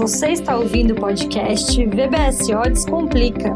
Você está ouvindo o podcast VBSO Descomplica.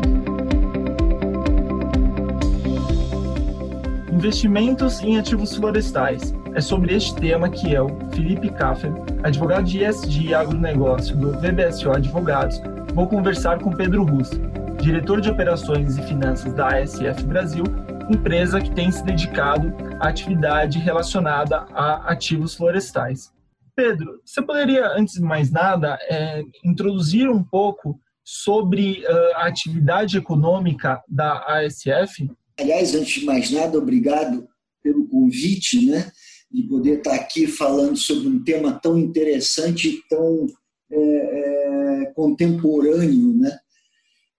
Investimentos em ativos florestais. É sobre este tema que eu, Felipe Kaffer, advogado de ESG e agronegócio do VBSO Advogados, vou conversar com Pedro Russo, diretor de operações e finanças da ASF Brasil, empresa que tem se dedicado à atividade relacionada a ativos florestais. Pedro, você poderia, antes de mais nada, é, introduzir um pouco sobre uh, a atividade econômica da ASF? Aliás, antes de mais nada, obrigado pelo convite, né, de poder estar aqui falando sobre um tema tão interessante e tão é, é, contemporâneo, né?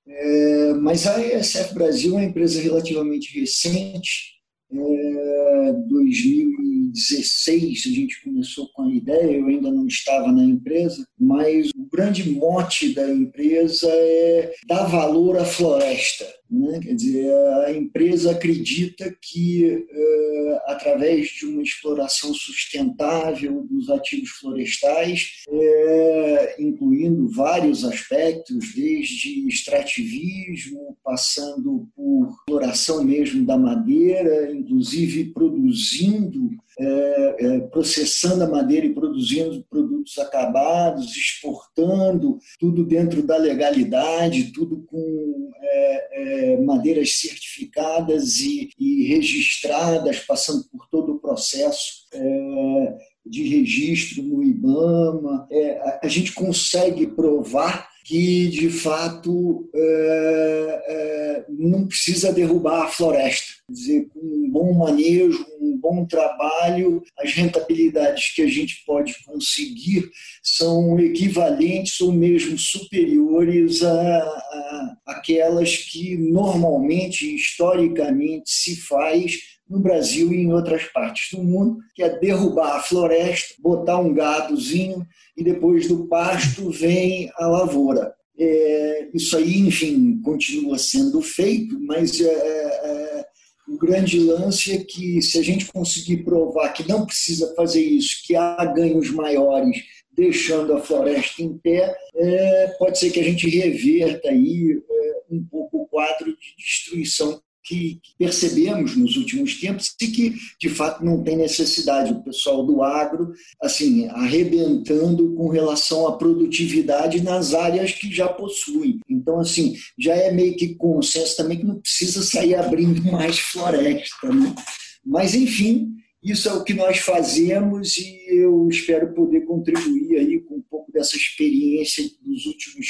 É, mas a ASF Brasil é uma empresa relativamente recente, é, 2000 2016 a gente começou com a ideia, eu ainda não estava na empresa, mas o grande mote da empresa é dar valor à floresta. Né? Quer dizer, a empresa acredita que, é, através de uma exploração sustentável dos ativos florestais, é, incluindo vários aspectos, desde extrativismo, passando por exploração mesmo da madeira, inclusive produzindo é, é, processando a madeira e produzindo produtos acabados, exportando, tudo dentro da legalidade, tudo com é, é, madeiras certificadas e, e, registradas, passando por todo o processo é, de registro no IBAMA. É, a, a gente consegue provar que, de fato, é, é, não precisa derrubar a floresta. Quer dizer, com um bom manejo, um bom trabalho, as rentabilidades que a gente pode conseguir são equivalentes ou mesmo superiores a, a aquelas que normalmente, historicamente, se faz no Brasil e em outras partes do mundo, que é derrubar a floresta, botar um gadozinho e depois do pasto vem a lavoura. É, isso aí, enfim, continua sendo feito, mas é, é, o grande lance é que se a gente conseguir provar que não precisa fazer isso, que há ganhos maiores deixando a floresta em pé, é, pode ser que a gente reverta aí é, um pouco o quadro de destruição que percebemos nos últimos tempos e que, de fato, não tem necessidade. O pessoal do agro, assim, arrebentando com relação à produtividade nas áreas que já possuem. Então, assim, já é meio que consenso também que não precisa sair abrindo mais floresta, né? Mas, enfim, isso é o que nós fazemos e eu espero poder contribuir aí com um pouco dessa experiência dos últimos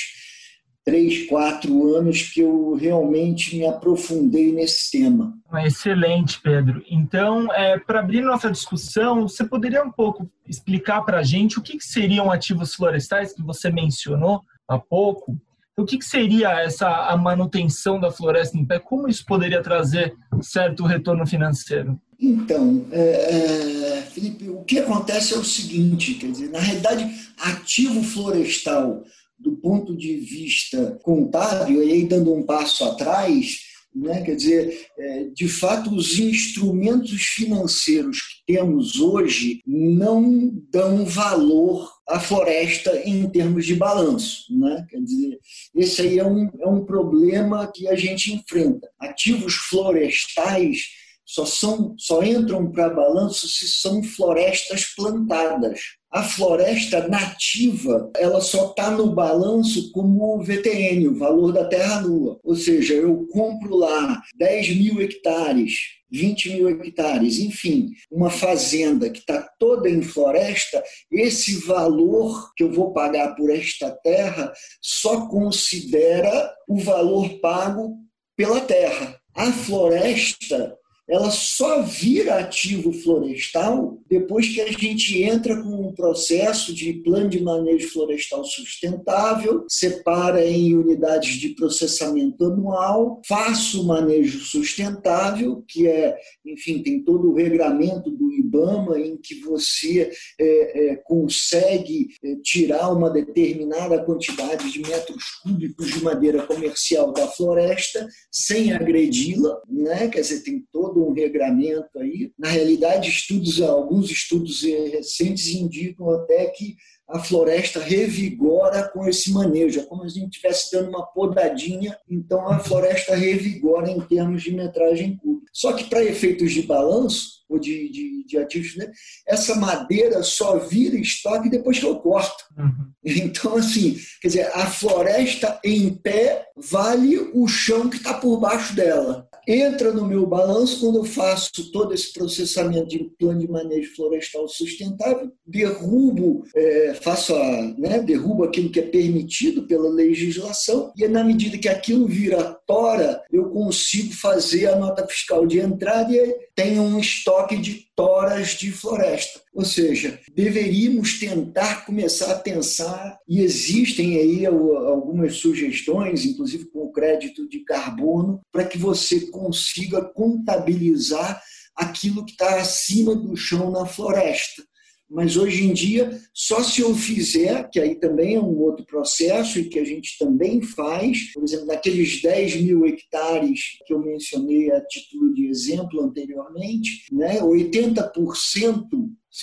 três, quatro anos que eu realmente me aprofundei nesse tema. Excelente, Pedro. Então, é, para abrir nossa discussão, você poderia um pouco explicar para a gente o que, que, seriam ativos florestais que você mencionou há pouco? O que, que seria essa a manutenção da floresta em pé? Como isso poderia trazer certo retorno financeiro? Então, é, é, Felipe, o que acontece é o seguinte, quer dizer, na realidade, ativo florestal do ponto de vista contábil, e aí dando um passo atrás, né, quer dizer, é, de fato, os instrumentos financeiros que temos hoje não dão valor à floresta em termos de balanço. Né? Quer dizer, esse aí é um, é um problema que a gente enfrenta. Ativos florestais só, são, só entram para balanço se são florestas plantadas. A floresta nativa, ela só está no balanço como VTN, o valor da terra nua. Ou seja, eu compro lá 10 mil hectares, 20 mil hectares, enfim, uma fazenda que está toda em floresta, esse valor que eu vou pagar por esta terra só considera o valor pago pela terra. A floresta ela só vira ativo florestal depois que a gente entra com um processo de plano de manejo florestal sustentável, separa em unidades de processamento anual, faça o manejo sustentável, que é, enfim, tem todo o regramento do IBAMA em que você é, é, consegue é, tirar uma determinada quantidade de metros cúbicos de madeira comercial da floresta sem agredi-la, né? quer dizer, tem todo todo um regramento aí. Na realidade, estudos, alguns estudos recentes indicam até que a floresta revigora com esse manejo. É como se a gente estivesse dando uma podadinha, então a floresta revigora em termos de metragem curta. Só que para efeitos de balanço, ou de, de, de ativos, né, essa madeira só vira estoque depois que eu corto. Uhum. Então, assim, quer dizer, a floresta em pé vale o chão que está por baixo dela entra no meu balanço quando eu faço todo esse processamento de plano de manejo florestal sustentável, derrubo, é, faço a, né, derrubo aquilo que é permitido pela legislação e na medida que aquilo vira tora, eu consigo fazer a nota fiscal de entrada e tenho um estoque de toras de floresta. Ou seja, deveríamos tentar começar a pensar, e existem aí algumas sugestões, inclusive com o crédito de carbono, para que você consiga contabilizar aquilo que está acima do chão na floresta. Mas hoje em dia, só se eu fizer, que aí também é um outro processo e que a gente também faz, por exemplo, naqueles 10 mil hectares que eu mencionei a título de exemplo anteriormente, né, 80%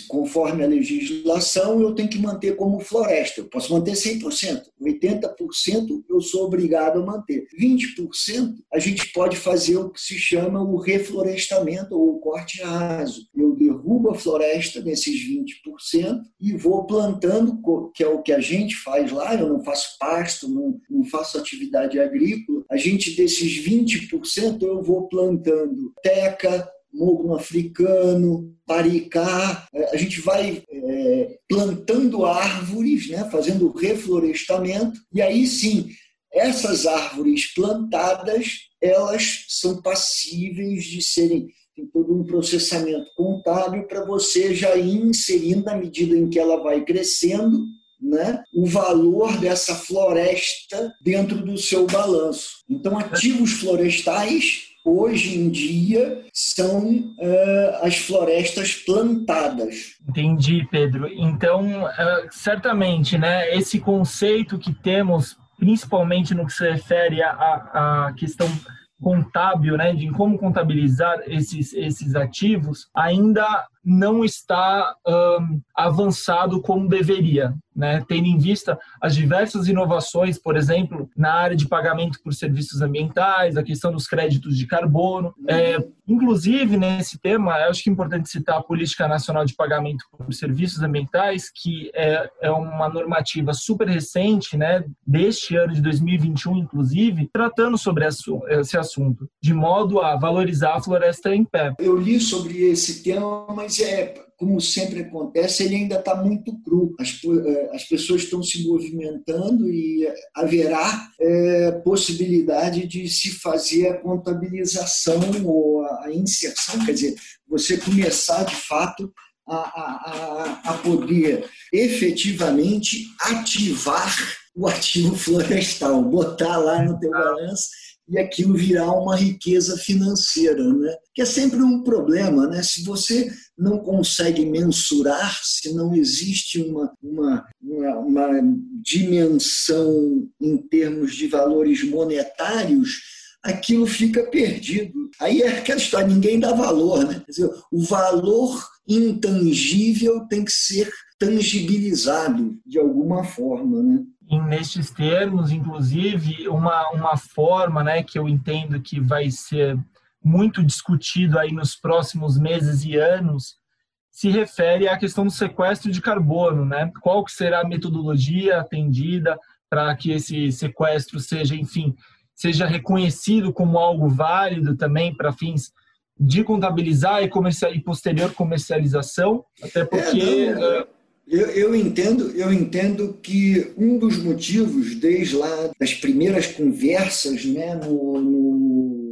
conforme a legislação, eu tenho que manter como floresta. Eu posso manter 100%. 80% eu sou obrigado a manter. 20% a gente pode fazer o que se chama o reflorestamento ou o corte raso. Eu derrubo a floresta nesses 20% e vou plantando, que é o que a gente faz lá. Eu não faço pasto, não, não faço atividade agrícola. A gente, desses 20%, eu vou plantando teca, mogno africano, paricá. É, a gente vai é, plantando árvores, né, fazendo reflorestamento, e aí sim, essas árvores plantadas, elas são passíveis de serem tem todo um processamento contábil para você já ir inserindo na medida em que ela vai crescendo, né, o valor dessa floresta dentro do seu balanço. Então, ativos florestais hoje em dia são uh, as florestas plantadas. Entendi, Pedro. Então, uh, certamente, né, esse conceito que temos, principalmente no que se refere à, à questão contábil, né, de como contabilizar esses, esses ativos, ainda não está um, avançado como deveria, né? tendo em vista as diversas inovações, por exemplo, na área de pagamento por serviços ambientais, a questão dos créditos de carbono. É, inclusive, nesse tema, acho que é importante citar a Política Nacional de Pagamento por Serviços Ambientais, que é, é uma normativa super recente, né, deste ano de 2021, inclusive, tratando sobre esse assunto, de modo a valorizar a floresta em pé. Eu li sobre esse tema, mas mas é, como sempre acontece, ele ainda está muito cru. As, é, as pessoas estão se movimentando e haverá é, possibilidade de se fazer a contabilização ou a inserção, quer dizer, você começar de fato a, a, a poder efetivamente ativar o ativo florestal, botar lá no teu balanço e aquilo virar uma riqueza financeira, né? Que é sempre um problema, né? Se você não consegue mensurar, se não existe uma, uma, uma, uma dimensão em termos de valores monetários, aquilo fica perdido. Aí é aquela história, ninguém dá valor, né? Dizer, o valor intangível tem que ser tangibilizado de alguma forma, né? Nestes termos, inclusive, uma, uma forma né, que eu entendo que vai ser muito discutido aí nos próximos meses e anos, se refere à questão do sequestro de carbono, né? Qual que será a metodologia atendida para que esse sequestro seja, enfim, seja reconhecido como algo válido também para fins de contabilizar e, comercial, e posterior comercialização, até porque é, não, uh, eu, eu, entendo, eu entendo que um dos motivos, desde lá das primeiras conversas, né, no, no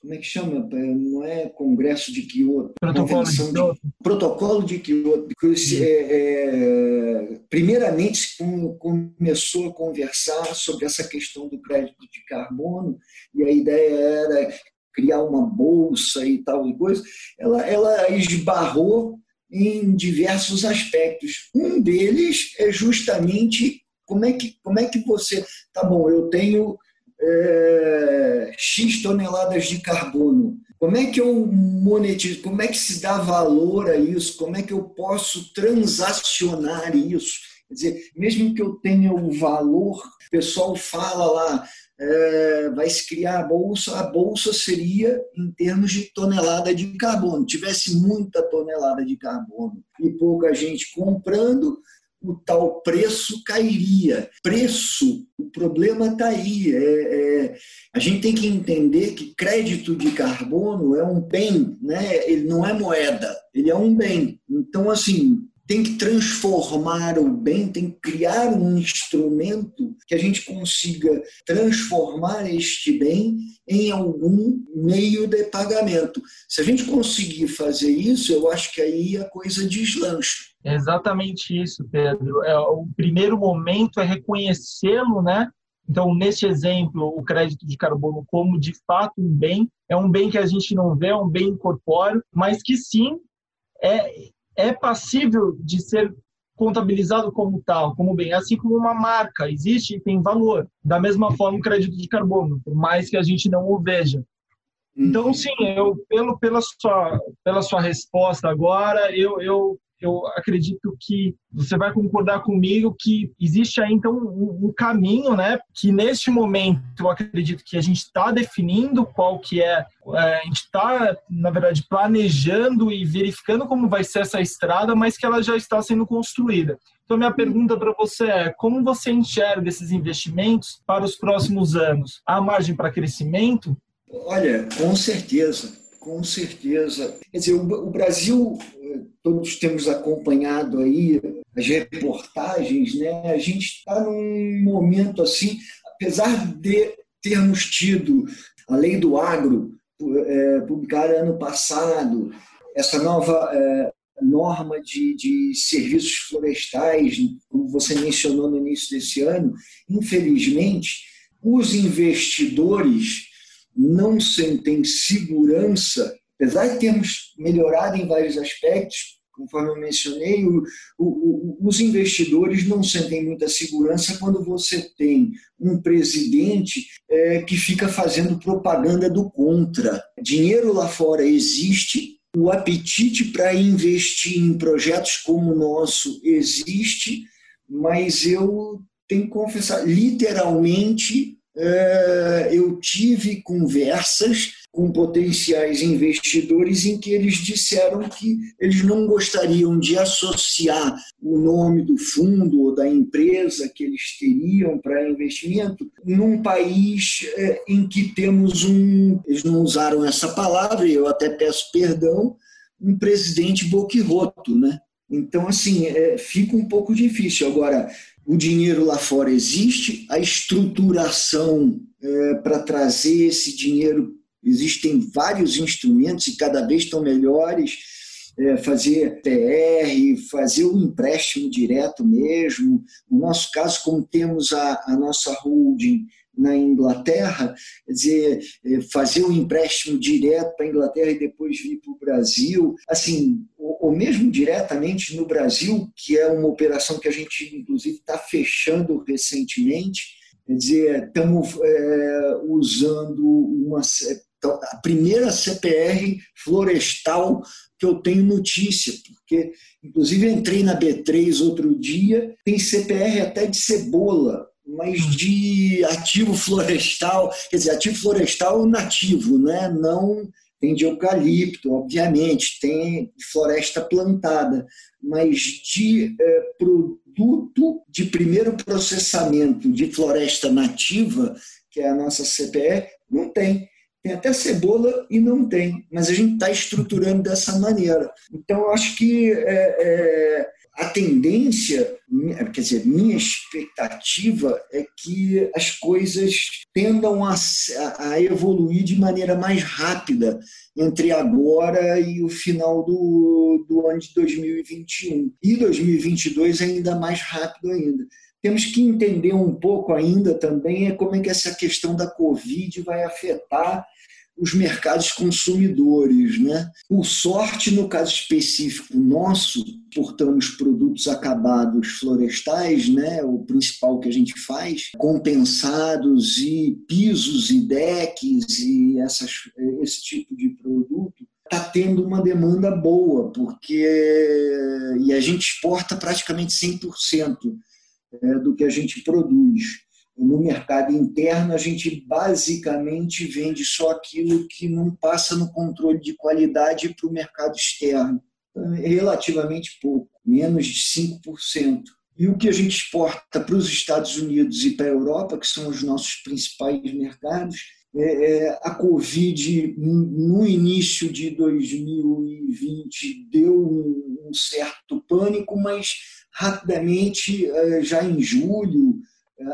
como é que chama? Não é Congresso de Kyoto. Protocolo de Kyoto. De, protocolo de Kyoto. É, é, primeiramente, começou a conversar sobre essa questão do crédito de carbono, e a ideia era criar uma bolsa e tal e coisa. Ela, ela esbarrou em diversos aspectos. Um deles é justamente como é que, como é que você. Tá bom, eu tenho é, X toneladas de carbono. Como é que eu monetizo? Como é que se dá valor a isso? Como é que eu posso transacionar isso? Quer dizer, mesmo que eu tenha o valor, o pessoal fala lá, é, vai se criar a bolsa, a bolsa seria em termos de tonelada de carbono. Tivesse muita tonelada de carbono e pouca gente comprando, o tal preço cairia. Preço, o problema está aí. É, é, a gente tem que entender que crédito de carbono é um bem, né? ele não é moeda, ele é um bem. Então, assim, tem que transformar o bem, tem que criar um instrumento que a gente consiga transformar este bem em algum meio de pagamento. Se a gente conseguir fazer isso, eu acho que aí a coisa deslancha. É exatamente isso, Pedro. É, o primeiro momento é reconhecê-lo, né? Então, nesse exemplo, o crédito de carbono como de fato um bem, é um bem que a gente não vê, é um bem incorpóreo, mas que sim é é passível de ser contabilizado como tal, como bem, assim como uma marca existe e tem valor. Da mesma forma, o crédito de carbono, por mais que a gente não o veja. Então, uhum. sim, eu pelo pela sua pela sua resposta agora, eu, eu eu acredito que você vai concordar comigo que existe aí então um, um caminho, né? Que neste momento eu acredito que a gente está definindo qual que é, é a gente está na verdade planejando e verificando como vai ser essa estrada, mas que ela já está sendo construída. Então minha pergunta para você é como você enxerga esses investimentos para os próximos anos? Há margem para crescimento? Olha, com certeza, com certeza. Quer dizer, o Brasil todos temos acompanhado aí as reportagens, né? A gente está num momento assim, apesar de termos tido a lei do agro é, publicada ano passado, essa nova é, norma de, de serviços florestais, como você mencionou no início desse ano, infelizmente, os investidores não sentem segurança apesar de termos melhorado em vários aspectos, conforme eu mencionei, o, o, os investidores não sentem muita segurança quando você tem um presidente é, que fica fazendo propaganda do contra. Dinheiro lá fora existe, o apetite para investir em projetos como o nosso existe, mas eu tenho que confessar, literalmente, é, eu tive conversas com potenciais investidores em que eles disseram que eles não gostariam de associar o nome do fundo ou da empresa que eles teriam para investimento num país é, em que temos um, eles não usaram essa palavra, eu até peço perdão, um presidente boquiroto, né? Então, assim, é, fica um pouco difícil. Agora, o dinheiro lá fora existe, a estruturação é, para trazer esse dinheiro Existem vários instrumentos e cada vez estão melhores. É, fazer TR, fazer o empréstimo direto mesmo. No nosso caso, como temos a, a nossa holding na Inglaterra, quer dizer, é, fazer o um empréstimo direto para a Inglaterra e depois vir para o Brasil, assim, ou, ou, mesmo diretamente no Brasil, que é uma operação que a gente, inclusive, está fechando recentemente, quer dizer, estamos é, usando uma, então, a primeira CPR florestal que eu tenho notícia, porque inclusive entrei na B3 outro dia, tem CPR até de cebola, mas hum. de ativo florestal, quer dizer, ativo florestal nativo, né? não tem de eucalipto, obviamente, tem floresta plantada, mas de é, produto de primeiro processamento de floresta nativa, que é a nossa CPR, não tem. Tem até cebola e não tem, mas a gente está estruturando dessa maneira. Então, eu acho que é, é, a tendência, quer dizer, minha expectativa é que as coisas tendam a, a evoluir de maneira mais rápida entre agora e o final do, do ano de 2021. E 2022 ainda mais rápido ainda temos que entender um pouco ainda também é como é que essa questão da Covid vai afetar os mercados consumidores. Né? Por sorte, no caso específico nosso, portamos produtos acabados florestais, né? o principal que a gente faz, compensados e pisos e decks e essas, esse tipo de produto está tendo uma demanda boa, porque e a gente exporta praticamente 100% é, do que a gente produz no mercado interno, a gente basicamente vende só aquilo que não passa no controle de qualidade para o mercado externo. Então, é relativamente pouco, menos de 5%. E o que a gente exporta para os Estados Unidos e para a Europa, que são os nossos principais mercados, é, é, a Covid, no início de 2020, deu um certo pânico, mas rapidamente, é, já em julho,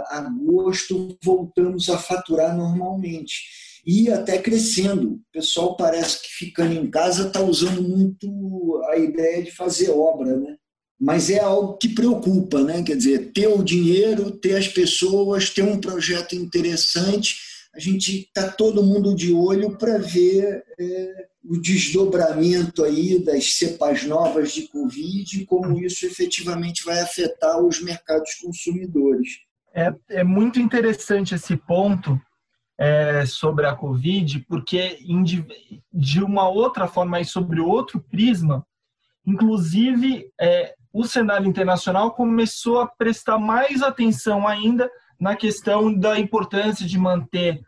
agosto, voltamos a faturar normalmente. E até crescendo. O pessoal parece que ficando em casa está usando muito a ideia de fazer obra, né? Mas é algo que preocupa, né? Quer dizer, ter o dinheiro, ter as pessoas, ter um projeto interessante. A gente está todo mundo de olho para ver é, o desdobramento aí das cepas novas de Covid e como isso efetivamente vai afetar os mercados consumidores. É, é muito interessante esse ponto é, sobre a Covid, porque de, uma outra forma e sobre outro prisma, inclusive é, o cenário internacional começou a prestar mais atenção ainda na questão da importância de manter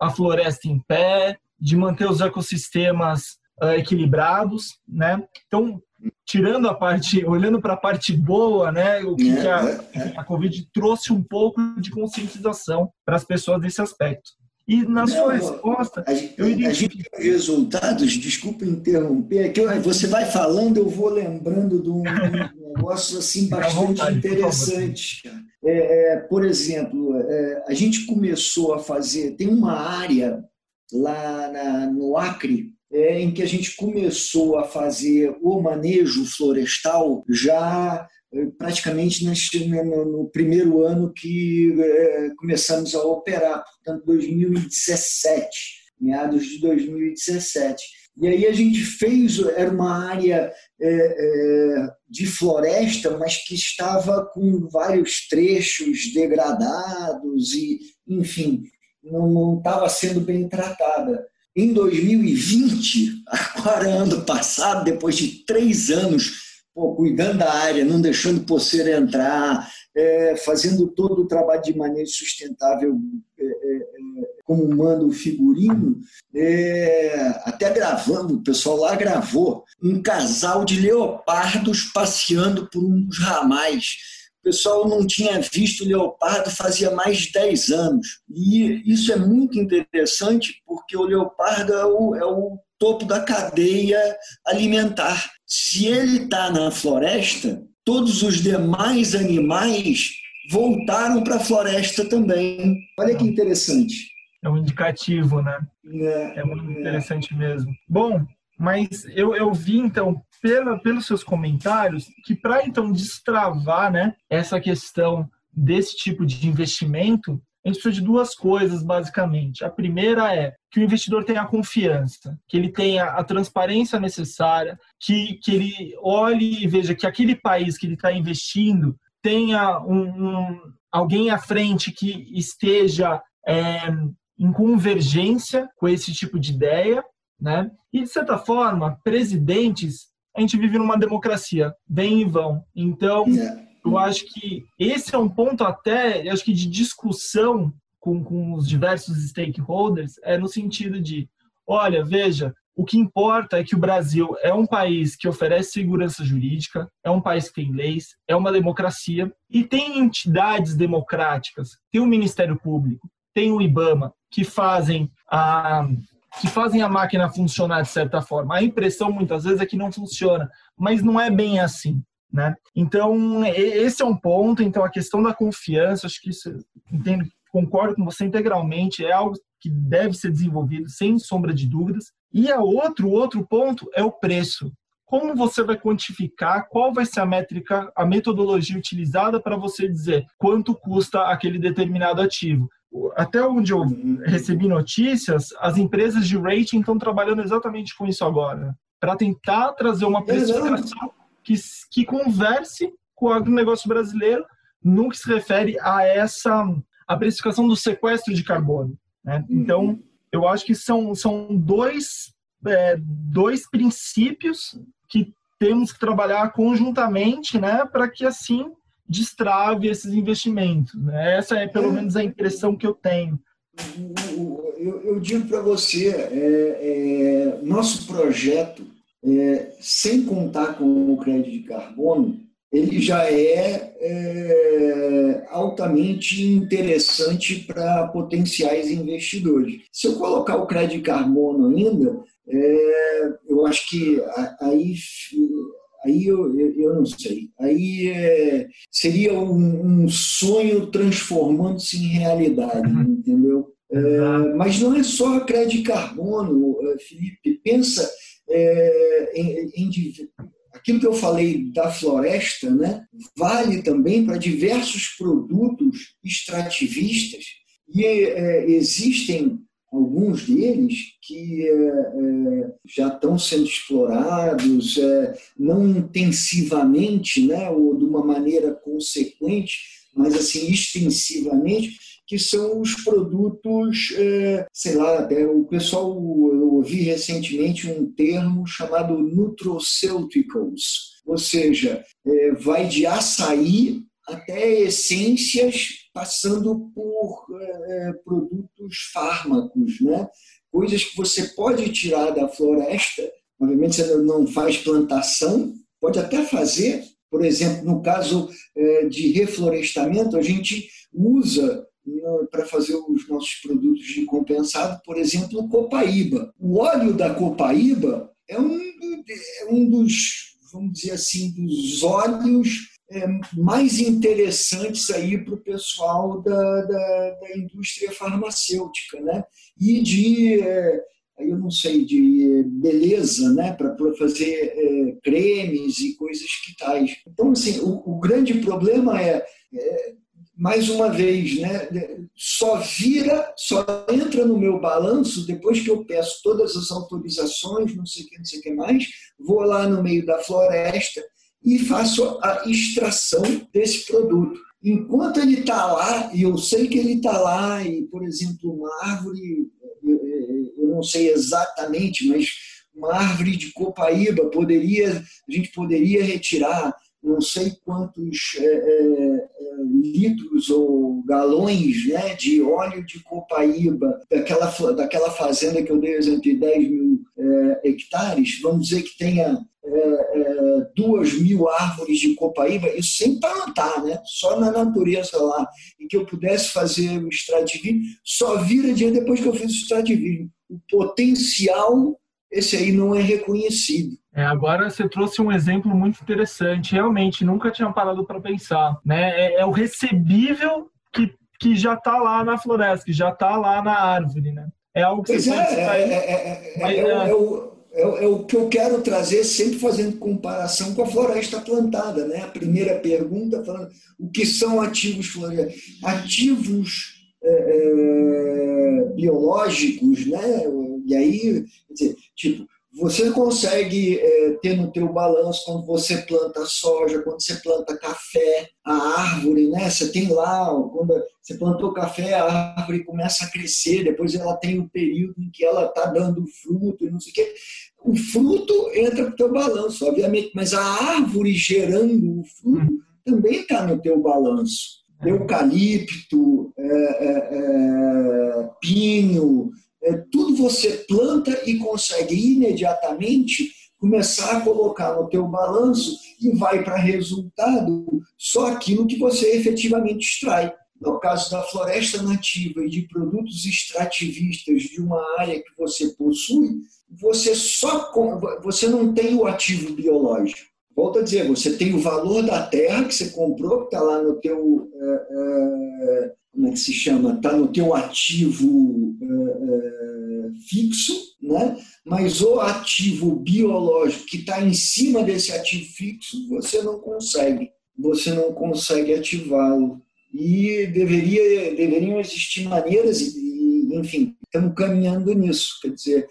a floresta em pé, de manter os ecossistemas uh, equilibrados, né? Então, tirando a parte, olhando para a parte boa, né, o que, é, que a, é, é. a Covid trouxe um pouco de conscientização para as pessoas nesse aspecto. E na Não, sua resposta, a, eu iria... a gente tem resultados, desculpa interromper, é que eu, você vai falando, eu vou lembrando de um, um negócio assim bastante vontade, interessante. Por, é, é, por exemplo, é, a gente começou a fazer, tem uma área lá na, no Acre, é, em que a gente começou a fazer o manejo florestal já é, praticamente no, primeiro ano que é, começamos a operar, portanto, 2017, meados de 2017. E aí a gente fez, era uma área é, de floresta, mas que estava com vários trechos degradados e, enfim, não estava sendo bem tratada. Em 2020, agora ano passado, depois de três anos pô, cuidando da área, não deixando poceira entrar, é, fazendo todo o trabalho de maneira sustentável, é, é, é como manda o figurino, é, até gravando, o pessoal lá gravou um casal de leopardos passeando por uns ramais o pessoal não tinha visto leopardo fazia mais de 10 anos. E isso é muito interessante porque o leopardo é o, é o topo da cadeia alimentar. Se ele está na floresta, todos os demais animais voltaram para a floresta também. Olha que interessante. É um indicativo, né? É, é muito é. interessante mesmo. Bom, mas eu, eu vi então pela, pelos seus comentários que para então destravar né, essa questão desse tipo de investimento, a gente precisa de duas coisas, basicamente. A primeira é que o investidor tenha confiança, que ele tenha a transparência necessária, que, que ele olhe e veja que aquele país que ele está investindo tenha um, um, alguém à frente que esteja é, em convergência com esse tipo de ideia. Né? E, de certa forma, presidentes a gente vive numa democracia, vem e vão. Então, é. eu acho que esse é um ponto até, eu acho que de discussão com, com os diversos stakeholders, é no sentido de, olha, veja, o que importa é que o Brasil é um país que oferece segurança jurídica, é um país que tem leis, é uma democracia e tem entidades democráticas, tem o Ministério Público, tem o IBAMA, que fazem a que fazem a máquina funcionar de certa forma. A impressão muitas vezes é que não funciona, mas não é bem assim. Né? Então, esse é um ponto. Então, a questão da confiança, acho que isso, entendo, concordo com você integralmente, é algo que deve ser desenvolvido sem sombra de dúvidas. E a outro, outro ponto é o preço. Como você vai quantificar qual vai ser a métrica, a metodologia utilizada para você dizer quanto custa aquele determinado ativo? Até onde eu recebi notícias, as empresas de rating estão trabalhando exatamente com isso agora, para tentar trazer uma precificação que, que converse com o agronegócio brasileiro no que se refere a essa a precificação do sequestro de carbono. Né? Então, eu acho que são, são dois, é, dois princípios que temos que trabalhar conjuntamente né, para que assim destrave esses investimentos. Né? Essa é pelo é. menos a impressão que eu tenho. Eu, eu digo para você, é, é, nosso projeto, é, sem contar com o crédito de carbono, ele já é, é altamente interessante para potenciais investidores. Se eu colocar o crédito de carbono ainda, é, eu acho que aí aí eu, eu não sei. Aí é, seria um, um, sonho transformando-se em realidade, uhum. entendeu? É, mas não é só crédito de carbono, é, Felipe. Pensa é, em, em, aquilo que eu falei da floresta, né, vale também para diversos produtos extrativistas e é, existem alguns deles que é, é, já estão sendo explorados, é, não intensivamente, né, ou de uma maneira consequente, mas assim extensivamente, que são os produtos, é, sei lá, o pessoal, eu ouvi recentemente um termo chamado nutraceuticals, ou seja, é, vai de açaí até essências, passando por é, produtos fármacos, né? coisas que você pode tirar da floresta. Obviamente, você não faz plantação, pode até fazer. Por exemplo, no caso é, de reflorestamento, a gente usa para fazer os nossos produtos de compensado, por exemplo, copaíba. O óleo da copaíba é um, é um dos, vamos dizer assim, dos óleos é, mais interessantes aí para o pessoal da, da, da, indústria farmacêutica, né? E de, é, eu não sei, de beleza, né? Para fazer é, cremes e coisas que tais. Então, assim, o, o grande problema é, é mais uma vez, né? Só vira, só entra no meu balanço depois que eu peço todas as autorizações, não sei o que, não sei o que mais, vou lá no meio da floresta e faço a extração desse produto. Enquanto ele está lá, e eu sei que ele está lá, e, por exemplo, uma árvore, eu não sei exatamente, mas uma árvore de copaíba poderia, a gente poderia retirar não sei quantos é, é, litros ou galões né, de óleo de copaíba daquela, daquela fazenda que eu dei exemplo de 10 mil é, hectares, vamos dizer que tenha é, é, duas mil árvores de copaíba, isso sem plantar, né? só na natureza lá, e que eu pudesse fazer o extrativismo, só vira dia depois que eu fiz o extrativismo. O potencial, esse aí não é reconhecido. É, agora você trouxe um exemplo muito interessante. Realmente, nunca tinha parado para pensar. Né? É, é, o recebível que, que já está lá na floresta, que já está lá na árvore. Né? É algo que pois você é, pode é, é, é, é, o, é, o que eu quero trazer, sempre fazendo comparação com a floresta plantada. Né? A primeira pergunta, falando o que são ativos florestais. Ativos biológicos, né? e aí, quer dizer, tipo, você consegue é, ter no teu balanço quando você planta soja, quando você planta café, a árvore, né? Você tem lá, quando você plantou café, a árvore começa a crescer, depois ela tem o um período em que ela está dando fruto e não sei o quê. O fruto entra no teu balanço, obviamente, mas a árvore gerando o fruto também está no teu balanço. Eucalipto, é, é, é pinho, é, tudo você planta e consegue imediatamente começar a colocar no teu balanço e vai para resultado só aquilo que você efetivamente extrai. No caso da floresta nativa e de produtos extrativistas de uma área que você possui, você só você não tem o ativo biológico. Volto a dizer, você tem o valor da terra que você comprou, que está lá no teu é, é, como é que se chama, está no teu ativo é, é, fixo, né? mas o ativo biológico que está em cima desse ativo fixo, você não consegue, você não consegue ativá-lo. e deveria, deveriam existir maneiras, e, enfim, estamos caminhando nisso. Quer dizer,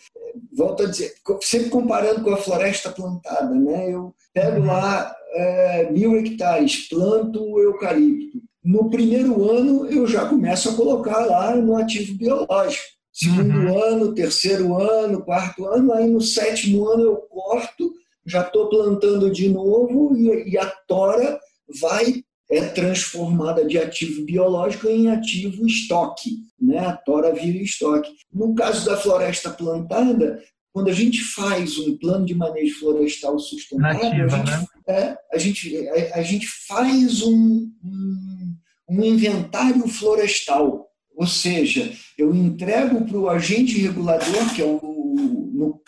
volto a dizer, sempre comparando com a floresta plantada, né? eu pego lá é, mil hectares, planto o eucalipto. No primeiro ano, eu já começo a colocar lá no ativo biológico. Segundo uhum. ano, terceiro ano, quarto ano, aí no sétimo ano eu corto, já estou plantando de novo e, e a tora vai é transformada de ativo biológico em ativo estoque, né? A tora vira estoque. No caso da floresta plantada, quando a gente faz um plano de manejo florestal sustentável, Nativa, a, gente, né? é, a, gente, a, a, gente faz um, um, um inventário florestal. Ou seja, eu entrego para o agente regulador, que é o no,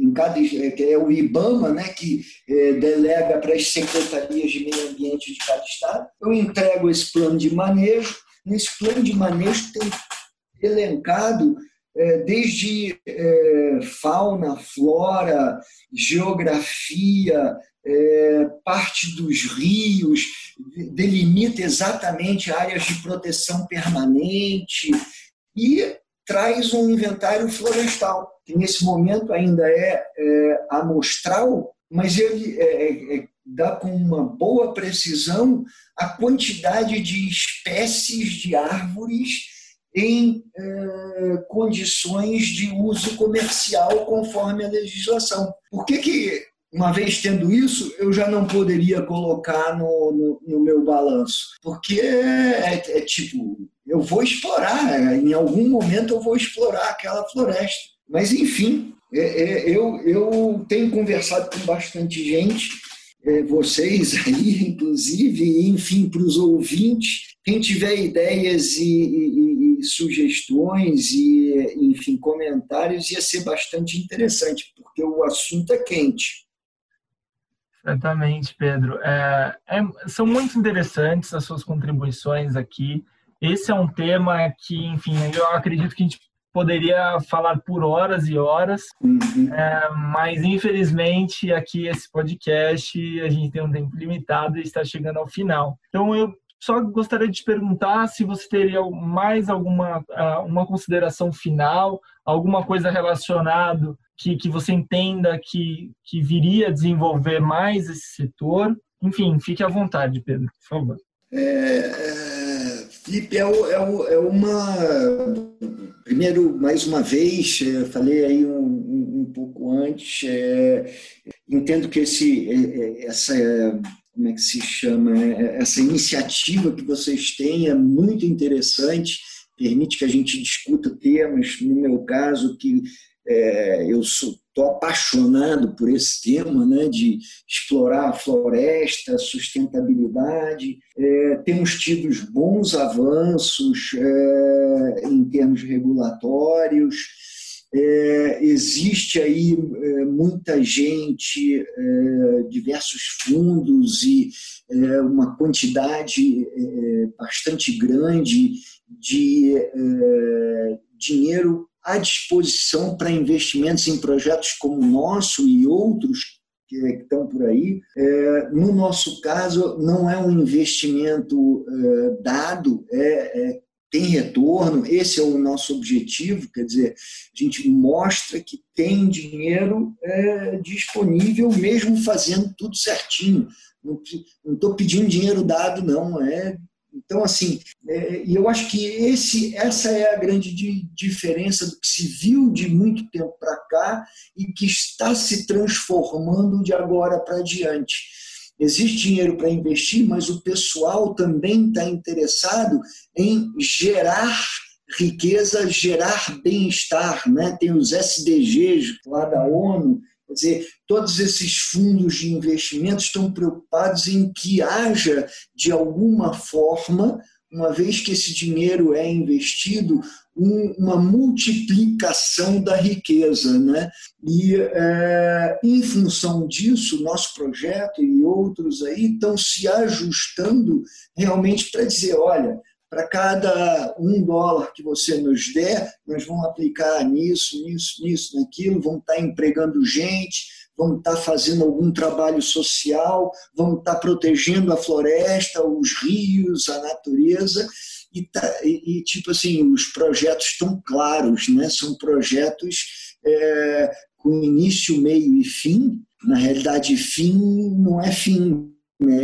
em cada que é o IBAMA, né, que é, delega para as secretarias de meio ambiente de cada estado. Eu entrego esse plano de manejo. Nesse plano de manejo tem elencado é, desde é, fauna, flora, geografia, é, parte dos rios, delimita exatamente áreas de proteção permanente e traz um inventário florestal, que nesse momento ainda é, amostral, mas ele é, dá com uma boa precisão a quantidade de espécies de árvores em é, condições de uso comercial conforme a legislação. Por que, que uma vez tendo isso, eu já não poderia colocar no, no, no meu balanço? Porque é, é, tipo, eu vou explorar, em algum momento eu vou explorar aquela floresta. Mas, enfim, é, é, eu, eu tenho conversado com bastante gente, é, vocês aí, inclusive, e, enfim, para os ouvintes, quem tiver ideias e, e, e, sugestões e, enfim, comentários, ia ser bastante interessante, porque o assunto é quente. Certamente, Pedro. É, é, são muito interessantes as suas contribuições aqui. Esse é um tema que, enfim, eu acredito que a gente poderia falar por horas e horas, uhum. é, mas infelizmente aqui esse podcast a gente tem um tempo limitado e está chegando ao final. Então eu só gostaria de te perguntar se você teria mais alguma uma consideração final, alguma coisa relacionada que, que você entenda que, que viria a desenvolver mais esse setor. Enfim, fique à vontade, Pedro, por favor. É, é, Felipe, é, é, é, uma. Primeiro, mais uma vez, é, falei aí um, um, pouco antes, é, entendo que esse, é, essa. Como é que se chama? Essa iniciativa que vocês têm é muito interessante, permite que a gente discuta temas, no meu caso, que é, eu estou apaixonado por esse tema, né, de explorar a floresta, sustentabilidade. É, temos tido bons avanços é, em termos regulatórios. É, existe aí é, muita gente, é, diversos fundos e uma quantidade bastante grande de dinheiro à disposição para investimentos em projetos como o nosso e outros que estão por aí. É, no nosso caso, não é um investimento é, dado, é, é, tem retorno, esse é o nosso objetivo, quer dizer, a gente mostra que tem dinheiro disponível, mesmo fazendo tudo certinho. Não estou pedindo dinheiro dado, não, é então, assim, é, e eu acho que esse, essa é a grande diferença do que se viu de muito tempo para cá e que está se transformando de agora para diante. Existe dinheiro para investir, mas o pessoal também está interessado em gerar riqueza, gerar bem-estar. Né? Tem os SDGs lá da ONU, dizer, todos esses fundos de investimento estão preocupados em que haja, de alguma forma, uma vez que esse dinheiro é investido, um, uma multiplicação da riqueza. Né? E, é, em função disso, nosso projeto e outros aí estão se ajustando realmente para dizer: olha, para cada um dólar que você nos der, nós vamos aplicar nisso, nisso, nisso, naquilo, vamos estar empregando gente, vão estar fazendo algum trabalho social, vão estar protegendo a floresta, os rios, a natureza. E, tá, e, e tipo assim, os projetos estão claros, né? são projetos é, com início, meio e fim. Na realidade, fim não é fim?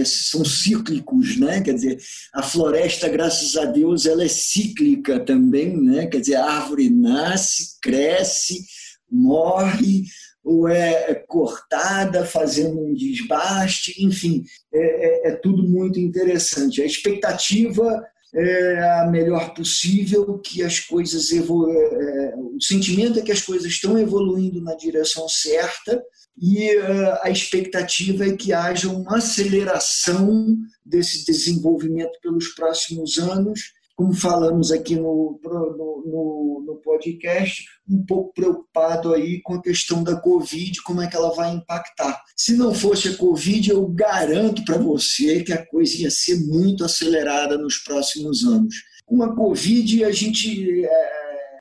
São cíclicos, né? Quer dizer, a floresta, graças a Deus, ela é cíclica também, né? Quer dizer, a árvore nasce, cresce, morre, ou é cortada fazendo um desbaste, enfim, é, é, é tudo muito interessante. A expectativa é a melhor possível, que as coisas evolu é, é, o sentimento é que as coisas estão evoluindo na direção certa e é, a expectativa é que haja uma aceleração desse desenvolvimento pelos próximos anos como falamos aqui no, no, no, podcast, um pouco preocupado aí com a questão da Covid, como é que ela vai impactar. Se não fosse a Covid, eu garanto para você que a coisa ia ser muito acelerada nos próximos anos. Com a Covid, a gente é,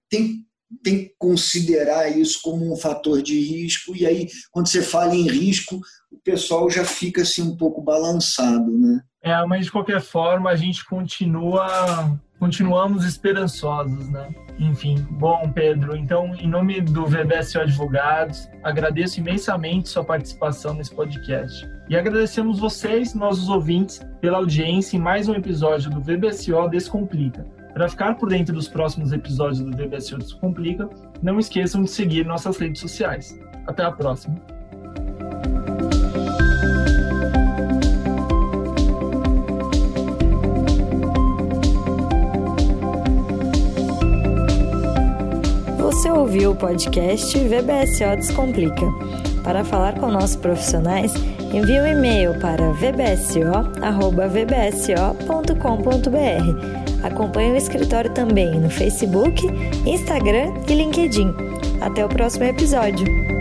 tem tem que considerar isso como um fator de risco, e aí, quando você fala em risco, o pessoal já fica assim um pouco balançado, né? É, mas de qualquer forma, a gente continua continuamos esperançosos, né? Enfim, bom, Pedro, então, em nome do VBSO Advogados, agradeço imensamente sua participação nesse podcast. E agradecemos vocês, nossos ouvintes, pela audiência em mais um episódio do VBSO Descomplica. Para ficar por dentro dos próximos episódios do VBSO Descomplica, não esqueçam de seguir nossas redes sociais. Até a próxima! Ouviu o podcast VBSO Descomplica. Para falar com nossos profissionais, envie um e-mail para vbso.vbso.com.br. Acompanhe o escritório também no Facebook, Instagram e LinkedIn. Até o próximo episódio.